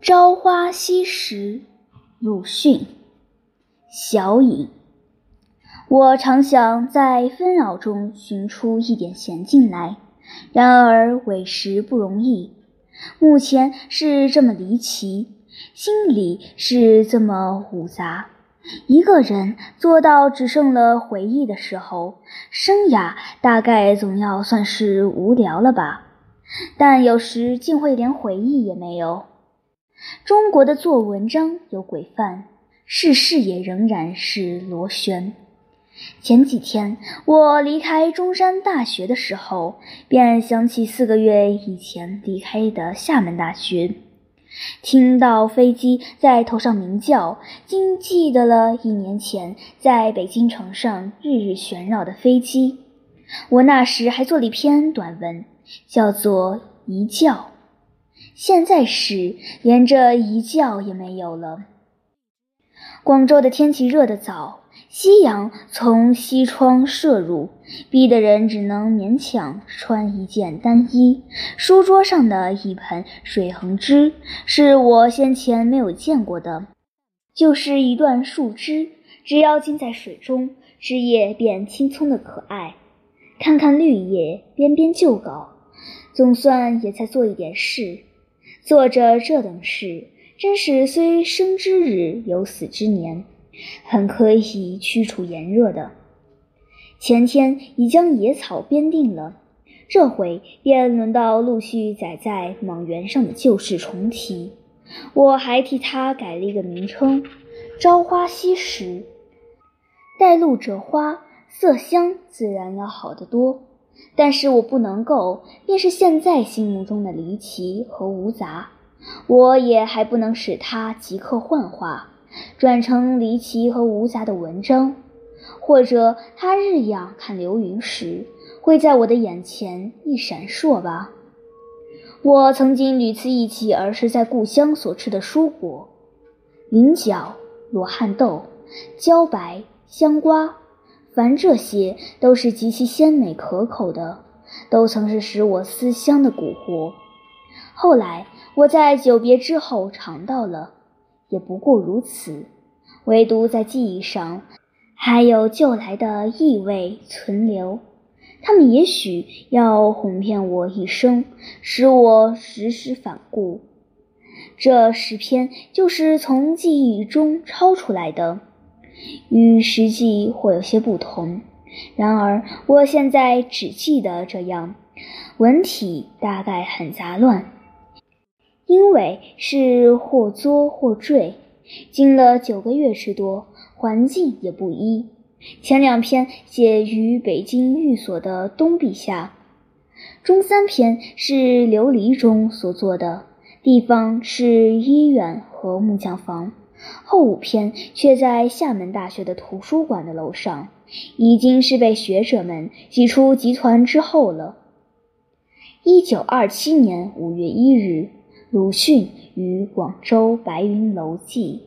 朝花夕拾，鲁迅。小影。我常想在纷扰中寻出一点闲静来，然而委实不容易。目前是这么离奇，心里是这么复杂。一个人做到只剩了回忆的时候，生涯大概总要算是无聊了吧？但有时竟会连回忆也没有。中国的做文章有规范，世事也仍然是螺旋。前几天我离开中山大学的时候，便想起四个月以前离开的厦门大学，听到飞机在头上鸣叫，竟记得了一年前在北京城上日日旋绕的飞机。我那时还做了一篇短文，叫做《一觉》。现在是连这一觉也没有了。广州的天气热得早，夕阳从西窗射入，逼得人只能勉强穿一件单衣。书桌上的一盆水横枝是我先前没有见过的，就是一段树枝，只要浸在水中，枝叶便青葱的可爱。看看绿叶，编编旧稿，总算也在做一点事。做着这等事，真是虽生之日有死之年，很可以驱除炎热的。前天已将野草编定了，这回便轮到陆续载在莽原上的旧事重提。我还替它改了一个名称：“朝花夕拾”，带露者花，色香自然要好得多。但是我不能够，便是现在心目中的离奇和无杂，我也还不能使它即刻幻化，转成离奇和无杂的文章，或者它日仰看流云时，会在我的眼前一闪烁吧。我曾经屡次忆起儿时在故乡所吃的蔬果，菱角、罗汉豆、茭白、香瓜。凡这些都是极其鲜美可口的，都曾是使我思乡的蛊惑。后来我在久别之后尝到了，也不过如此。唯独在记忆上，还有旧来的意味存留。他们也许要哄骗我一生，使我时时反顾。这诗篇就是从记忆中抄出来的。与实际或有些不同，然而我现在只记得这样，文体大概很杂乱，因为是或作或缀，经了九个月之多，环境也不一。前两篇写于北京寓所的东壁下，中三篇是琉璃中所做的，地方是医院和木匠房。后五篇却在厦门大学的图书馆的楼上，已经是被学者们挤出集团之后了。一九二七年五月一日，鲁迅于广州白云楼记。